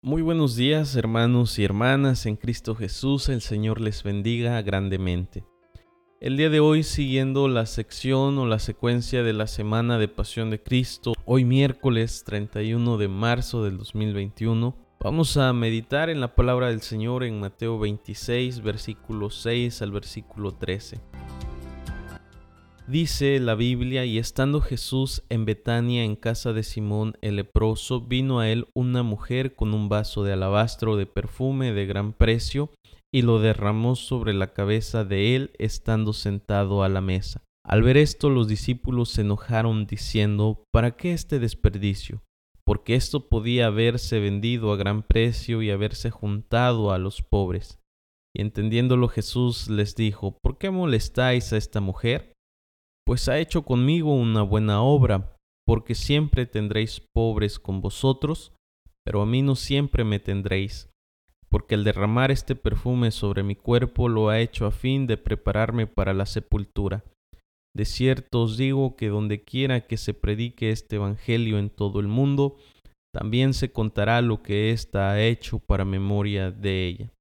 Muy buenos días hermanos y hermanas en Cristo Jesús, el Señor les bendiga grandemente. El día de hoy siguiendo la sección o la secuencia de la Semana de Pasión de Cristo, hoy miércoles 31 de marzo del 2021, vamos a meditar en la palabra del Señor en Mateo 26, versículo 6 al versículo 13. Dice la Biblia, y estando Jesús en Betania en casa de Simón el leproso, vino a él una mujer con un vaso de alabastro de perfume de gran precio, y lo derramó sobre la cabeza de él estando sentado a la mesa. Al ver esto los discípulos se enojaron diciendo, ¿para qué este desperdicio? Porque esto podía haberse vendido a gran precio y haberse juntado a los pobres. Y entendiéndolo Jesús les dijo, ¿por qué molestáis a esta mujer? Pues ha hecho conmigo una buena obra, porque siempre tendréis pobres con vosotros, pero a mí no siempre me tendréis, porque el derramar este perfume sobre mi cuerpo lo ha hecho a fin de prepararme para la sepultura. De cierto os digo que donde quiera que se predique este Evangelio en todo el mundo, también se contará lo que ésta ha hecho para memoria de ella.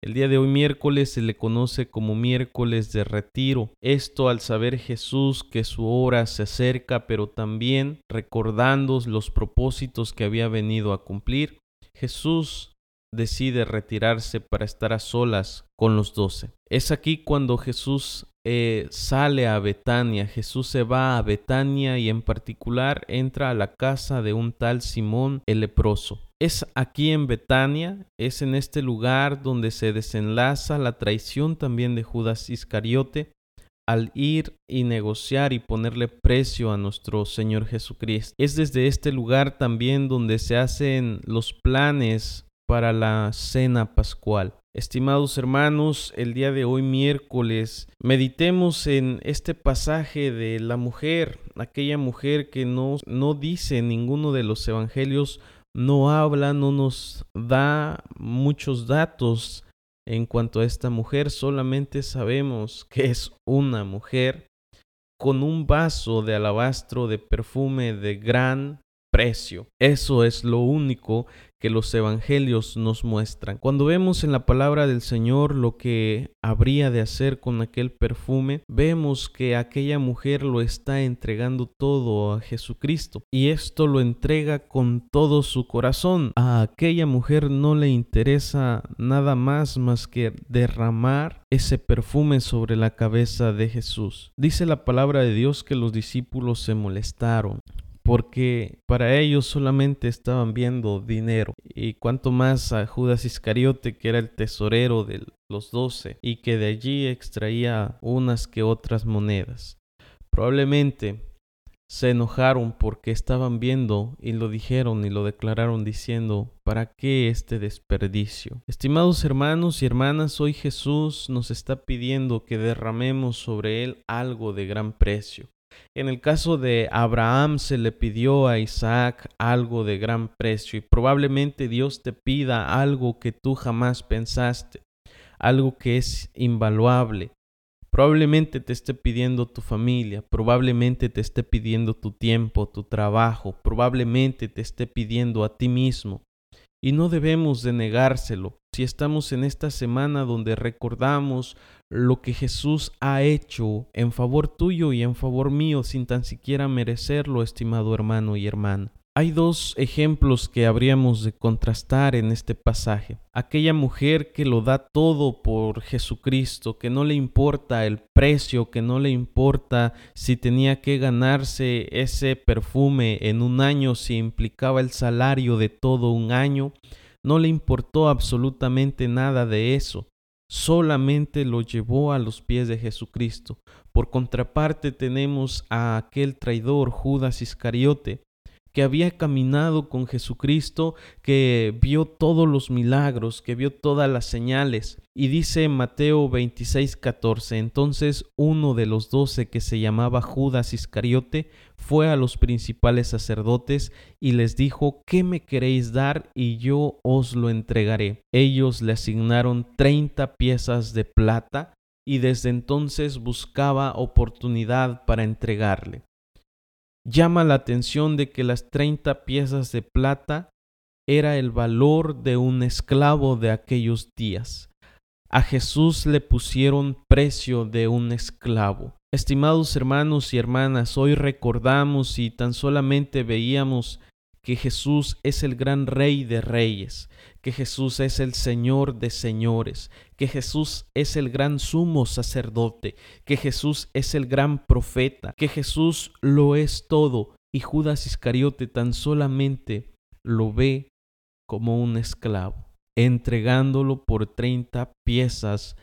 El día de hoy miércoles se le conoce como miércoles de retiro. Esto al saber Jesús que su hora se acerca, pero también recordando los propósitos que había venido a cumplir, Jesús decide retirarse para estar a solas con los doce. Es aquí cuando Jesús eh, sale a Betania, Jesús se va a Betania y en particular entra a la casa de un tal Simón el leproso. Es aquí en Betania, es en este lugar donde se desenlaza la traición también de Judas Iscariote al ir y negociar y ponerle precio a nuestro Señor Jesucristo. Es desde este lugar también donde se hacen los planes para la cena pascual. Estimados hermanos, el día de hoy miércoles meditemos en este pasaje de la mujer, aquella mujer que no, no dice en ninguno de los evangelios, no habla, no nos da muchos datos en cuanto a esta mujer, solamente sabemos que es una mujer con un vaso de alabastro de perfume de gran precio. Eso es lo único que los evangelios nos muestran. Cuando vemos en la palabra del Señor lo que habría de hacer con aquel perfume, vemos que aquella mujer lo está entregando todo a Jesucristo y esto lo entrega con todo su corazón. A aquella mujer no le interesa nada más más que derramar ese perfume sobre la cabeza de Jesús. Dice la palabra de Dios que los discípulos se molestaron porque para ellos solamente estaban viendo dinero. Y cuanto más a Judas Iscariote, que era el tesorero de los doce, y que de allí extraía unas que otras monedas. Probablemente se enojaron porque estaban viendo y lo dijeron y lo declararon diciendo, ¿para qué este desperdicio? Estimados hermanos y hermanas, hoy Jesús nos está pidiendo que derramemos sobre él algo de gran precio. En el caso de Abraham se le pidió a Isaac algo de gran precio y probablemente Dios te pida algo que tú jamás pensaste, algo que es invaluable. Probablemente te esté pidiendo tu familia, probablemente te esté pidiendo tu tiempo, tu trabajo, probablemente te esté pidiendo a ti mismo. Y no debemos de negárselo. Si estamos en esta semana donde recordamos lo que Jesús ha hecho en favor tuyo y en favor mío sin tan siquiera merecerlo, estimado hermano y hermana. Hay dos ejemplos que habríamos de contrastar en este pasaje. Aquella mujer que lo da todo por Jesucristo, que no le importa el precio, que no le importa si tenía que ganarse ese perfume en un año, si implicaba el salario de todo un año, no le importó absolutamente nada de eso solamente lo llevó a los pies de Jesucristo. Por contraparte tenemos a aquel traidor Judas Iscariote, que había caminado con Jesucristo, que vio todos los milagros, que vio todas las señales. Y dice Mateo 26, 14, entonces uno de los doce que se llamaba Judas Iscariote fue a los principales sacerdotes y les dijo, ¿qué me queréis dar? Y yo os lo entregaré. Ellos le asignaron treinta piezas de plata y desde entonces buscaba oportunidad para entregarle llama la atención de que las 30 piezas de plata era el valor de un esclavo de aquellos días. A Jesús le pusieron precio de un esclavo. Estimados hermanos y hermanas, hoy recordamos y tan solamente veíamos que Jesús es el gran rey de reyes, que Jesús es el Señor de señores, que Jesús es el gran sumo sacerdote, que Jesús es el gran profeta, que Jesús lo es todo y Judas Iscariote tan solamente lo ve como un esclavo entregándolo por 30 piezas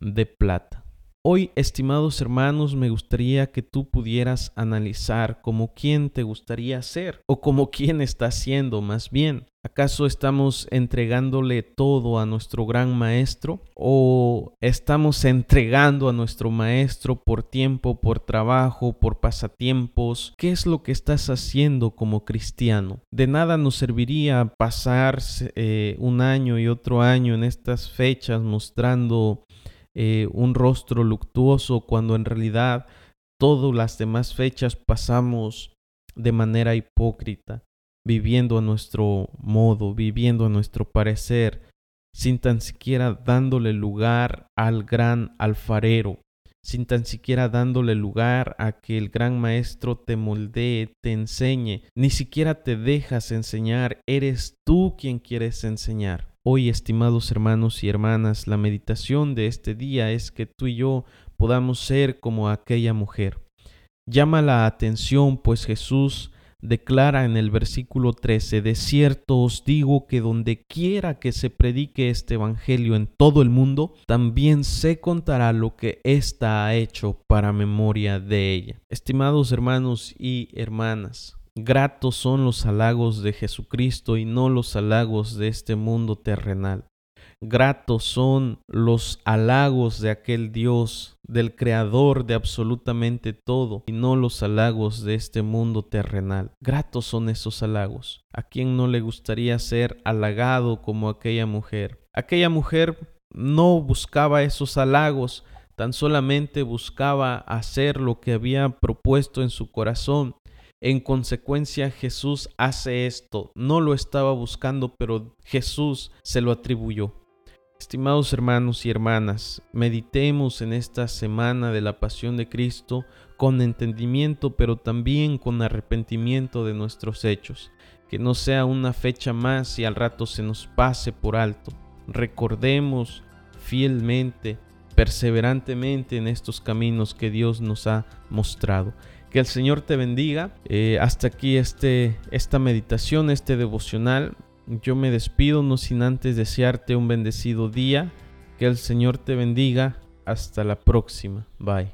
de plata. Hoy, estimados hermanos, me gustaría que tú pudieras analizar como quién te gustaría ser o como quién está siendo más bien. ¿Acaso estamos entregándole todo a nuestro gran maestro? ¿O estamos entregando a nuestro maestro por tiempo, por trabajo, por pasatiempos? ¿Qué es lo que estás haciendo como cristiano? De nada nos serviría pasar eh, un año y otro año en estas fechas mostrando eh, un rostro luctuoso cuando en realidad todas las demás fechas pasamos de manera hipócrita viviendo a nuestro modo, viviendo a nuestro parecer, sin tan siquiera dándole lugar al gran alfarero, sin tan siquiera dándole lugar a que el gran maestro te moldee, te enseñe, ni siquiera te dejas enseñar, eres tú quien quieres enseñar. Hoy, estimados hermanos y hermanas, la meditación de este día es que tú y yo podamos ser como aquella mujer. Llama la atención, pues Jesús declara en el versículo 13, de cierto os digo que donde quiera que se predique este Evangelio en todo el mundo, también se contará lo que ésta ha hecho para memoria de ella. Estimados hermanos y hermanas, gratos son los halagos de Jesucristo y no los halagos de este mundo terrenal. Gratos son los halagos de aquel Dios, del Creador de absolutamente todo, y no los halagos de este mundo terrenal. Gratos son esos halagos. ¿A quién no le gustaría ser halagado como aquella mujer? Aquella mujer no buscaba esos halagos, tan solamente buscaba hacer lo que había propuesto en su corazón. En consecuencia Jesús hace esto. No lo estaba buscando, pero Jesús se lo atribuyó. Estimados hermanos y hermanas, meditemos en esta semana de la pasión de Cristo con entendimiento, pero también con arrepentimiento de nuestros hechos. Que no sea una fecha más y al rato se nos pase por alto. Recordemos fielmente, perseverantemente en estos caminos que Dios nos ha mostrado. Que el Señor te bendiga. Eh, hasta aquí este, esta meditación, este devocional. Yo me despido no sin antes desearte un bendecido día. Que el Señor te bendiga. Hasta la próxima. Bye.